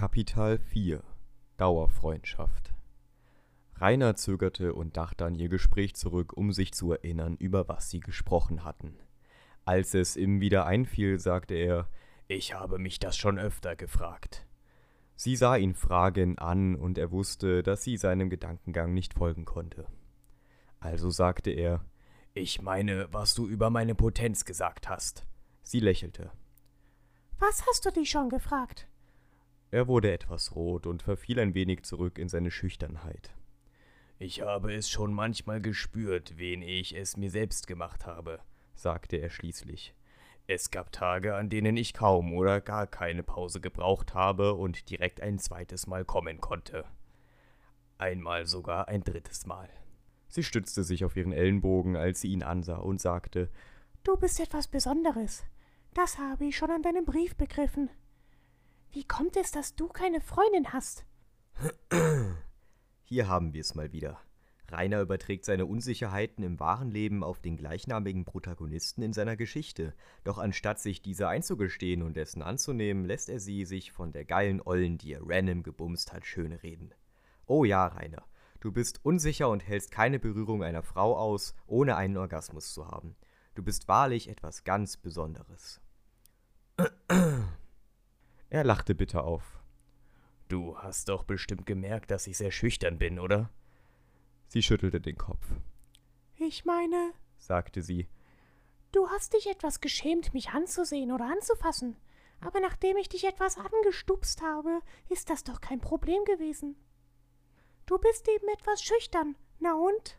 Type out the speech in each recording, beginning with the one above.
Kapital 4 Dauerfreundschaft Rainer zögerte und dachte an ihr Gespräch zurück, um sich zu erinnern, über was sie gesprochen hatten. Als es ihm wieder einfiel, sagte er Ich habe mich das schon öfter gefragt. Sie sah ihn fragend an, und er wusste, dass sie seinem Gedankengang nicht folgen konnte. Also sagte er Ich meine, was du über meine Potenz gesagt hast. Sie lächelte. Was hast du dich schon gefragt? Er wurde etwas rot und verfiel ein wenig zurück in seine Schüchternheit. Ich habe es schon manchmal gespürt, wen ich es mir selbst gemacht habe, sagte er schließlich. Es gab Tage, an denen ich kaum oder gar keine Pause gebraucht habe und direkt ein zweites Mal kommen konnte. Einmal sogar ein drittes Mal. Sie stützte sich auf ihren Ellenbogen, als sie ihn ansah, und sagte Du bist etwas Besonderes. Das habe ich schon an deinem Brief begriffen. Wie kommt es, dass du keine Freundin hast? Hier haben wir es mal wieder. Rainer überträgt seine Unsicherheiten im wahren Leben auf den gleichnamigen Protagonisten in seiner Geschichte. Doch anstatt sich diese einzugestehen und dessen anzunehmen, lässt er sie sich von der geilen Ollen, die er random gebumst hat, schöne reden. Oh ja, Rainer, du bist unsicher und hältst keine Berührung einer Frau aus, ohne einen Orgasmus zu haben. Du bist wahrlich etwas ganz Besonderes. Er lachte bitter auf. Du hast doch bestimmt gemerkt, dass ich sehr schüchtern bin, oder? Sie schüttelte den Kopf. Ich meine, sagte sie, du hast dich etwas geschämt, mich anzusehen oder anzufassen. Aber nachdem ich dich etwas angestupst habe, ist das doch kein Problem gewesen. Du bist eben etwas schüchtern. Na und?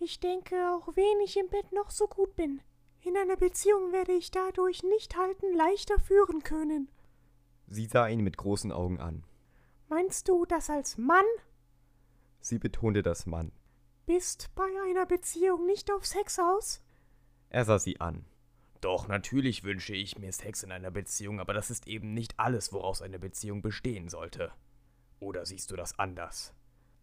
Ich denke, auch wenn ich im Bett noch so gut bin, in einer Beziehung werde ich dadurch nicht halten leichter führen können. Sie sah ihn mit großen Augen an. Meinst du das als Mann? Sie betonte das Mann. Bist bei einer Beziehung nicht auf Sex aus? Er sah sie an. Doch, natürlich wünsche ich mir Sex in einer Beziehung, aber das ist eben nicht alles, woraus eine Beziehung bestehen sollte. Oder siehst du das anders?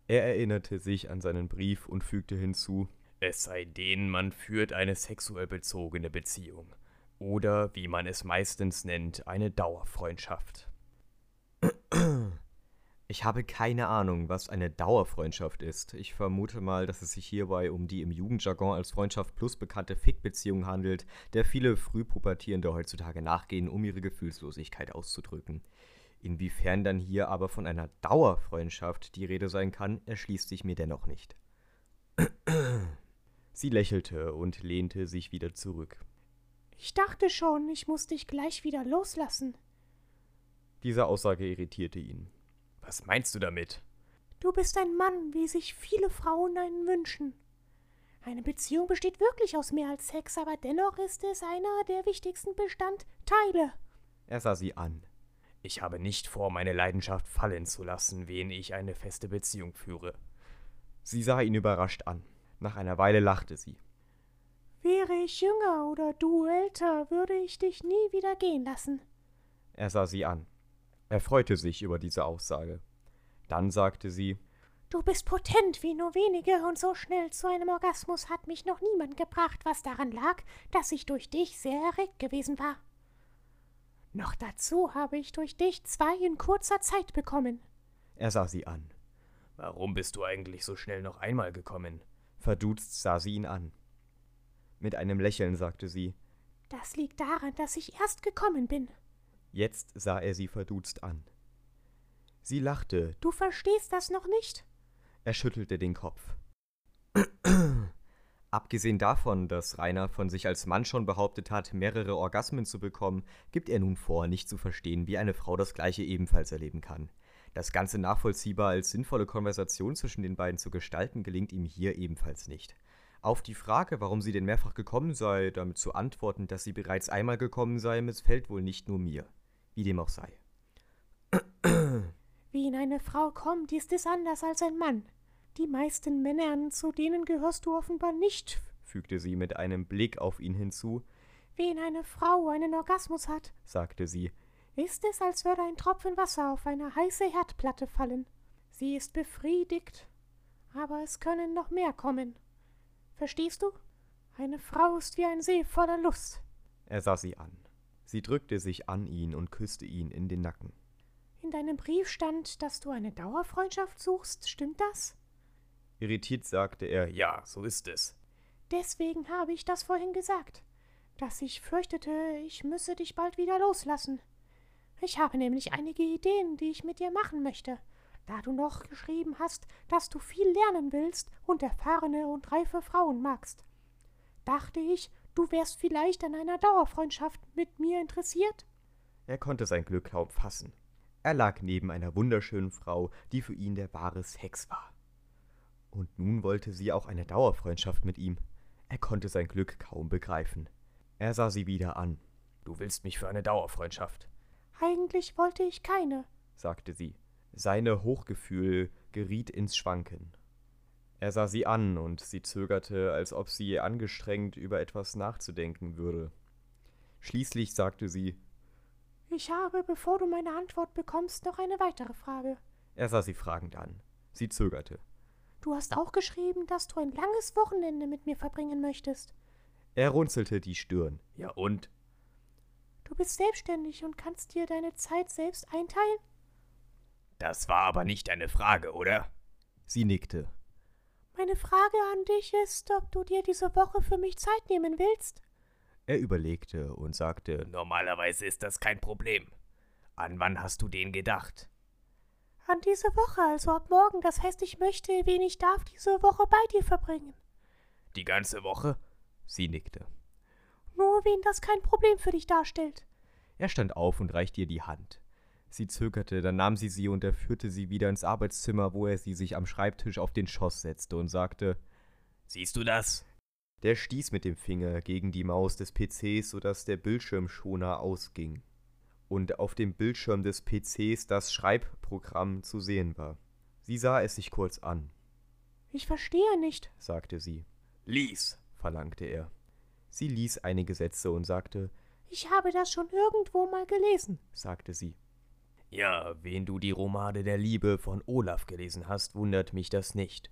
Er erinnerte sich an seinen Brief und fügte hinzu, es sei denn, man führt eine sexuell bezogene Beziehung oder, wie man es meistens nennt, eine Dauerfreundschaft. Ich habe keine Ahnung, was eine Dauerfreundschaft ist. Ich vermute mal, dass es sich hierbei um die im Jugendjargon als Freundschaft plus bekannte Fickbeziehung handelt, der viele Frühpubertierende heutzutage nachgehen, um ihre Gefühlslosigkeit auszudrücken. Inwiefern dann hier aber von einer Dauerfreundschaft die Rede sein kann, erschließt sich mir dennoch nicht. Sie lächelte und lehnte sich wieder zurück. Ich dachte schon, ich muss dich gleich wieder loslassen. Diese Aussage irritierte ihn. Was meinst du damit? Du bist ein Mann, wie sich viele Frauen einen wünschen. Eine Beziehung besteht wirklich aus mehr als Sex, aber dennoch ist es einer der wichtigsten Bestandteile. Er sah sie an. Ich habe nicht vor, meine Leidenschaft fallen zu lassen, wen ich eine feste Beziehung führe. Sie sah ihn überrascht an. Nach einer Weile lachte sie. Wäre ich jünger oder du älter, würde ich dich nie wieder gehen lassen. Er sah sie an. Er freute sich über diese Aussage. Dann sagte sie Du bist potent wie nur wenige, und so schnell zu einem Orgasmus hat mich noch niemand gebracht, was daran lag, dass ich durch dich sehr erregt gewesen war. Noch dazu habe ich durch dich zwei in kurzer Zeit bekommen. Er sah sie an. Warum bist du eigentlich so schnell noch einmal gekommen? Verdutzt sah sie ihn an. Mit einem Lächeln sagte sie Das liegt daran, dass ich erst gekommen bin. Jetzt sah er sie verdutzt an. Sie lachte. Du verstehst das noch nicht? Er schüttelte den Kopf. Abgesehen davon, dass Rainer von sich als Mann schon behauptet hat, mehrere Orgasmen zu bekommen, gibt er nun vor, nicht zu verstehen, wie eine Frau das gleiche ebenfalls erleben kann. Das Ganze nachvollziehbar als sinnvolle Konversation zwischen den beiden zu gestalten, gelingt ihm hier ebenfalls nicht. Auf die Frage, warum sie denn mehrfach gekommen sei, damit zu antworten, dass sie bereits einmal gekommen sei, missfällt wohl nicht nur mir. Wie dem auch sei. Wie in eine Frau kommt, ist es anders als ein Mann. Die meisten Männer, zu denen gehörst du offenbar nicht, fügte sie mit einem Blick auf ihn hinzu. Wie in eine Frau einen Orgasmus hat, sagte sie, ist es, als würde ein Tropfen Wasser auf eine heiße Herdplatte fallen. Sie ist befriedigt, aber es können noch mehr kommen. Verstehst du? Eine Frau ist wie ein See voller Lust. Er sah sie an. Sie drückte sich an ihn und küsste ihn in den Nacken. In deinem Brief stand, dass du eine Dauerfreundschaft suchst, stimmt das? Irritiert sagte er, ja, so ist es. Deswegen habe ich das vorhin gesagt, dass ich fürchtete, ich müsse dich bald wieder loslassen. Ich habe nämlich einige Ideen, die ich mit dir machen möchte, da du noch geschrieben hast, dass du viel lernen willst und erfahrene und reife Frauen magst. Dachte ich, du wärst vielleicht an einer Dauerfreundschaft mit mir interessiert? Er konnte sein Glück kaum fassen. Er lag neben einer wunderschönen Frau, die für ihn der wahre Sex war. Und nun wollte sie auch eine Dauerfreundschaft mit ihm. Er konnte sein Glück kaum begreifen. Er sah sie wieder an. Du willst mich für eine Dauerfreundschaft. Eigentlich wollte ich keine, sagte sie. Seine Hochgefühl geriet ins Schwanken. Er sah sie an, und sie zögerte, als ob sie angestrengt über etwas nachzudenken würde. Schließlich sagte sie ich habe, bevor du meine Antwort bekommst, noch eine weitere Frage. Er sah sie fragend an. Sie zögerte. Du hast auch geschrieben, dass du ein langes Wochenende mit mir verbringen möchtest. Er runzelte die Stirn. Ja und? Du bist selbstständig und kannst dir deine Zeit selbst einteilen? Das war aber nicht eine Frage, oder? Sie nickte. Meine Frage an dich ist, ob du dir diese Woche für mich Zeit nehmen willst. Er überlegte und sagte Normalerweise ist das kein Problem. An wann hast du den gedacht? An diese Woche, also ab morgen. Das heißt, ich möchte, wen ich darf, diese Woche bei dir verbringen. Die ganze Woche? Sie nickte. Nur wen das kein Problem für dich darstellt. Er stand auf und reichte ihr die Hand. Sie zögerte, dann nahm sie sie und er führte sie wieder ins Arbeitszimmer, wo er sie sich am Schreibtisch auf den Schoß setzte und sagte Siehst du das? Der stieß mit dem Finger gegen die Maus des PCs, sodass der Bildschirmschoner ausging und auf dem Bildschirm des PCs das Schreibprogramm zu sehen war. Sie sah es sich kurz an. Ich verstehe nicht, sagte sie. Lies, verlangte er. Sie ließ einige Sätze und sagte Ich habe das schon irgendwo mal gelesen, sagte sie. Ja, wen du die Romane der Liebe von Olaf gelesen hast, wundert mich das nicht.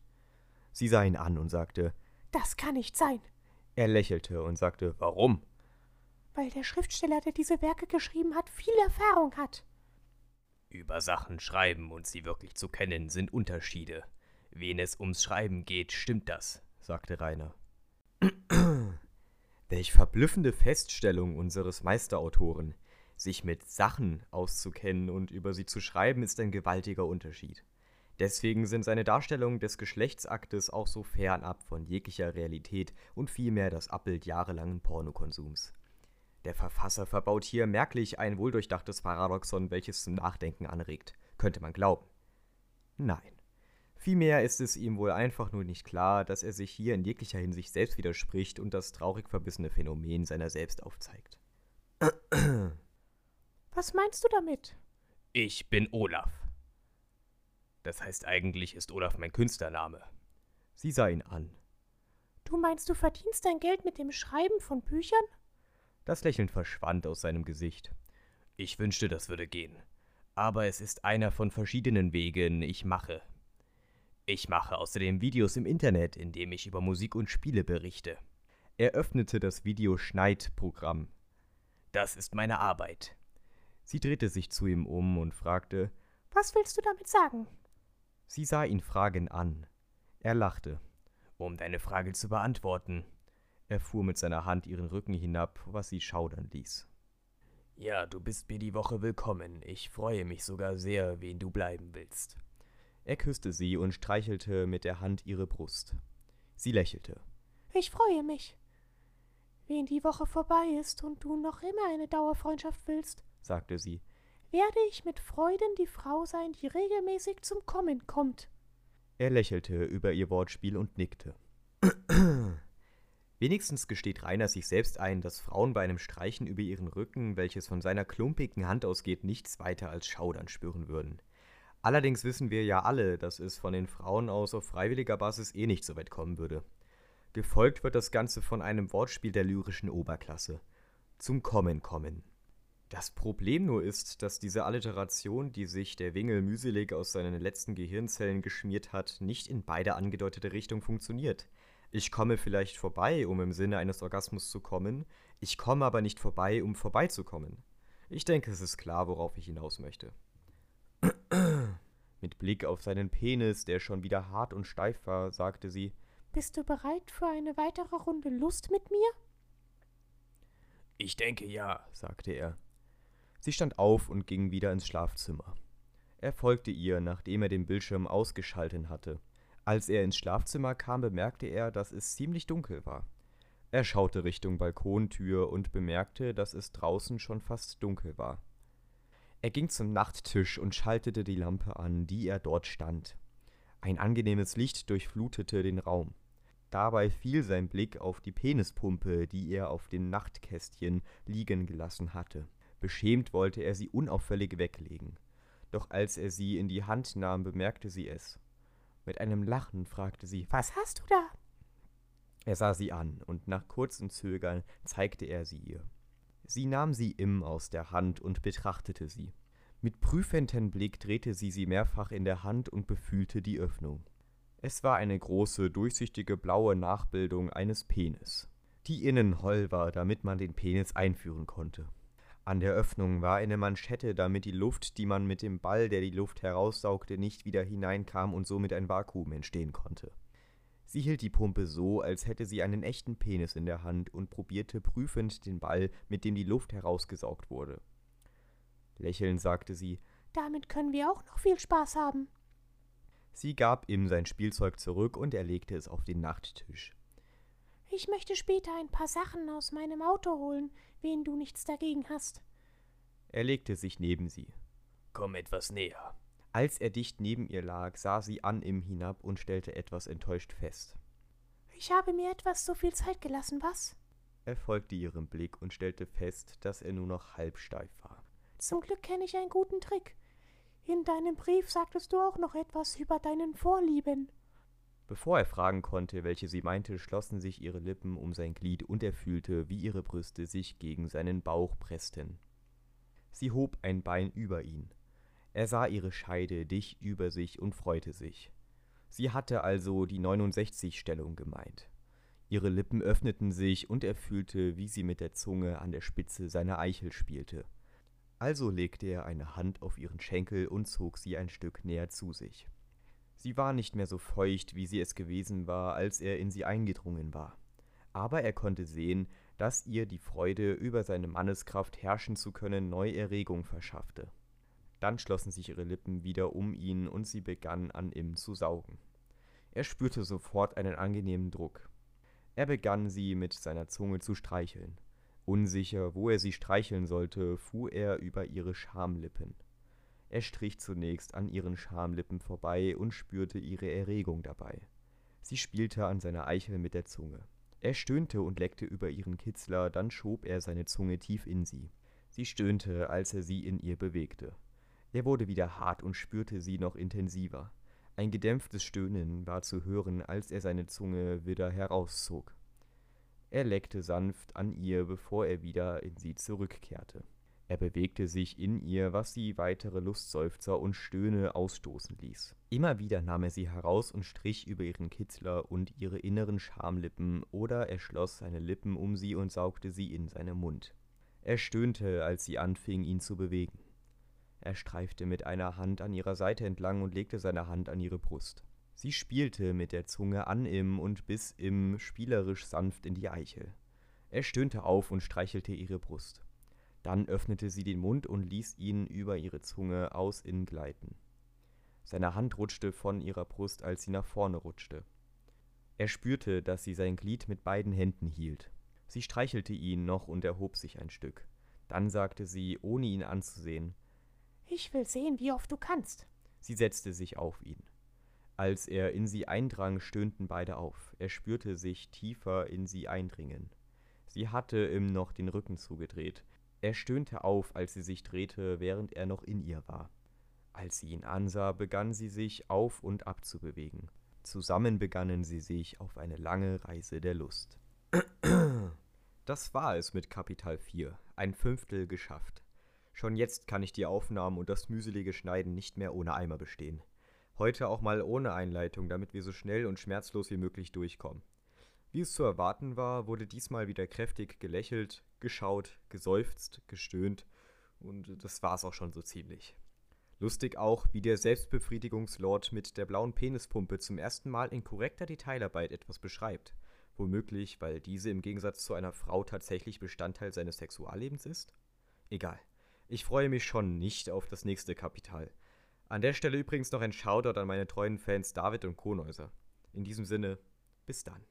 Sie sah ihn an und sagte das kann nicht sein. Er lächelte und sagte, warum? Weil der Schriftsteller, der diese Werke geschrieben hat, viel Erfahrung hat. Über Sachen schreiben und sie wirklich zu kennen sind Unterschiede. Wen es ums Schreiben geht, stimmt das, sagte Rainer. Welch verblüffende Feststellung unseres Meisterautoren. Sich mit Sachen auszukennen und über sie zu schreiben, ist ein gewaltiger Unterschied. Deswegen sind seine Darstellungen des Geschlechtsaktes auch so fernab von jeglicher Realität und vielmehr das Abbild jahrelangen Pornokonsums. Der Verfasser verbaut hier merklich ein wohldurchdachtes Paradoxon, welches zum Nachdenken anregt, könnte man glauben. Nein. Vielmehr ist es ihm wohl einfach nur nicht klar, dass er sich hier in jeglicher Hinsicht selbst widerspricht und das traurig verbissene Phänomen seiner selbst aufzeigt. Was meinst du damit? Ich bin Olaf. Das heißt, eigentlich ist Olaf mein Künstlername. Sie sah ihn an. Du meinst, du verdienst dein Geld mit dem Schreiben von Büchern? Das Lächeln verschwand aus seinem Gesicht. Ich wünschte, das würde gehen. Aber es ist einer von verschiedenen Wegen, ich mache. Ich mache außerdem Videos im Internet, in dem ich über Musik und Spiele berichte. Er öffnete das Videoschneid-Programm. Das ist meine Arbeit. Sie drehte sich zu ihm um und fragte: Was willst du damit sagen? Sie sah ihn fragend an. Er lachte. Um deine Frage zu beantworten. Er fuhr mit seiner Hand ihren Rücken hinab, was sie schaudern ließ. Ja, du bist mir die Woche willkommen. Ich freue mich sogar sehr, wen du bleiben willst. Er küsste sie und streichelte mit der Hand ihre Brust. Sie lächelte. Ich freue mich. Wen die Woche vorbei ist und du noch immer eine Dauerfreundschaft willst, sagte sie, werde ich mit Freuden die Frau sein, die regelmäßig zum Kommen kommt. Er lächelte über ihr Wortspiel und nickte. Wenigstens gesteht Rainer sich selbst ein, dass Frauen bei einem Streichen über ihren Rücken, welches von seiner klumpigen Hand ausgeht, nichts weiter als Schaudern spüren würden. Allerdings wissen wir ja alle, dass es von den Frauen aus auf freiwilliger Basis eh nicht so weit kommen würde. Gefolgt wird das Ganze von einem Wortspiel der lyrischen Oberklasse. Zum Kommen kommen. Das Problem nur ist, dass diese Alliteration, die sich der Wingel mühselig aus seinen letzten Gehirnzellen geschmiert hat, nicht in beide angedeutete Richtungen funktioniert. Ich komme vielleicht vorbei, um im Sinne eines Orgasmus zu kommen, ich komme aber nicht vorbei, um vorbeizukommen. Ich denke, es ist klar, worauf ich hinaus möchte. Mit Blick auf seinen Penis, der schon wieder hart und steif war, sagte sie Bist du bereit für eine weitere Runde Lust mit mir? Ich denke ja, sagte er. Sie stand auf und ging wieder ins Schlafzimmer. Er folgte ihr, nachdem er den Bildschirm ausgeschalten hatte. Als er ins Schlafzimmer kam, bemerkte er, dass es ziemlich dunkel war. Er schaute Richtung Balkontür und bemerkte, dass es draußen schon fast dunkel war. Er ging zum Nachttisch und schaltete die Lampe an, die er dort stand. Ein angenehmes Licht durchflutete den Raum. Dabei fiel sein Blick auf die Penispumpe, die er auf dem Nachtkästchen liegen gelassen hatte. Beschämt wollte er sie unauffällig weglegen. Doch als er sie in die Hand nahm, bemerkte sie es. Mit einem Lachen fragte sie Was hast du da? Er sah sie an, und nach kurzem Zögern zeigte er sie ihr. Sie nahm sie ihm aus der Hand und betrachtete sie. Mit prüfendem Blick drehte sie sie mehrfach in der Hand und befühlte die Öffnung. Es war eine große, durchsichtige blaue Nachbildung eines Penis, die innen holl war, damit man den Penis einführen konnte. An der Öffnung war eine Manschette, damit die Luft, die man mit dem Ball, der die Luft heraussaugte, nicht wieder hineinkam und somit ein Vakuum entstehen konnte. Sie hielt die Pumpe so, als hätte sie einen echten Penis in der Hand und probierte prüfend den Ball, mit dem die Luft herausgesaugt wurde. Lächelnd sagte sie, Damit können wir auch noch viel Spaß haben. Sie gab ihm sein Spielzeug zurück und er legte es auf den Nachttisch. Ich möchte später ein paar Sachen aus meinem Auto holen, wen du nichts dagegen hast. Er legte sich neben sie. Komm etwas näher. Als er dicht neben ihr lag, sah sie an ihm hinab und stellte etwas enttäuscht fest. Ich habe mir etwas zu viel Zeit gelassen, was? Er folgte ihrem Blick und stellte fest, dass er nur noch halb steif war. Zum Glück kenne ich einen guten Trick. In deinem Brief sagtest du auch noch etwas über deinen Vorlieben. Bevor er fragen konnte, welche sie meinte, schlossen sich ihre Lippen um sein Glied und er fühlte, wie ihre Brüste sich gegen seinen Bauch pressten. Sie hob ein Bein über ihn. Er sah ihre Scheide dicht über sich und freute sich. Sie hatte also die 69-Stellung gemeint. Ihre Lippen öffneten sich und er fühlte, wie sie mit der Zunge an der Spitze seiner Eichel spielte. Also legte er eine Hand auf ihren Schenkel und zog sie ein Stück näher zu sich. Sie war nicht mehr so feucht, wie sie es gewesen war, als er in sie eingedrungen war. Aber er konnte sehen, dass ihr die Freude, über seine Manneskraft herrschen zu können, neue Erregung verschaffte. Dann schlossen sich ihre Lippen wieder um ihn und sie begann an ihm zu saugen. Er spürte sofort einen angenehmen Druck. Er begann sie mit seiner Zunge zu streicheln. Unsicher, wo er sie streicheln sollte, fuhr er über ihre Schamlippen. Er strich zunächst an ihren Schamlippen vorbei und spürte ihre Erregung dabei. Sie spielte an seiner Eichel mit der Zunge. Er stöhnte und leckte über ihren Kitzler, dann schob er seine Zunge tief in sie. Sie stöhnte, als er sie in ihr bewegte. Er wurde wieder hart und spürte sie noch intensiver. Ein gedämpftes Stöhnen war zu hören, als er seine Zunge wieder herauszog. Er leckte sanft an ihr, bevor er wieder in sie zurückkehrte. Er bewegte sich in ihr, was sie weitere Lustseufzer und Stöhne ausstoßen ließ. Immer wieder nahm er sie heraus und strich über ihren Kitzler und ihre inneren Schamlippen, oder er schloss seine Lippen um sie und saugte sie in seinem Mund. Er stöhnte, als sie anfing, ihn zu bewegen. Er streifte mit einer Hand an ihrer Seite entlang und legte seine Hand an ihre Brust. Sie spielte mit der Zunge an ihm und biss ihm spielerisch sanft in die Eichel. Er stöhnte auf und streichelte ihre Brust. Dann öffnete sie den Mund und ließ ihn über ihre Zunge aus innen gleiten. Seine Hand rutschte von ihrer Brust, als sie nach vorne rutschte. Er spürte, dass sie sein Glied mit beiden Händen hielt. Sie streichelte ihn noch und erhob sich ein Stück. Dann sagte sie, ohne ihn anzusehen, ich will sehen, wie oft du kannst. Sie setzte sich auf ihn. Als er in sie eindrang, stöhnten beide auf. Er spürte sich tiefer in sie eindringen. Sie hatte ihm noch den Rücken zugedreht. Er stöhnte auf, als sie sich drehte, während er noch in ihr war. Als sie ihn ansah, begann sie sich auf und ab zu bewegen. Zusammen begannen sie sich auf eine lange Reise der Lust. Das war es mit Kapital 4. Ein Fünftel geschafft. Schon jetzt kann ich die Aufnahmen und das mühselige Schneiden nicht mehr ohne Eimer bestehen. Heute auch mal ohne Einleitung, damit wir so schnell und schmerzlos wie möglich durchkommen. Wie es zu erwarten war, wurde diesmal wieder kräftig gelächelt, geschaut, geseufzt, gestöhnt und das war's auch schon so ziemlich. Lustig auch, wie der Selbstbefriedigungslord mit der blauen Penispumpe zum ersten Mal in korrekter Detailarbeit etwas beschreibt. Womöglich, weil diese im Gegensatz zu einer Frau tatsächlich Bestandteil seines Sexuallebens ist? Egal. Ich freue mich schon nicht auf das nächste Kapital. An der Stelle übrigens noch ein Shoutout an meine treuen Fans David und Konäuser. In diesem Sinne, bis dann.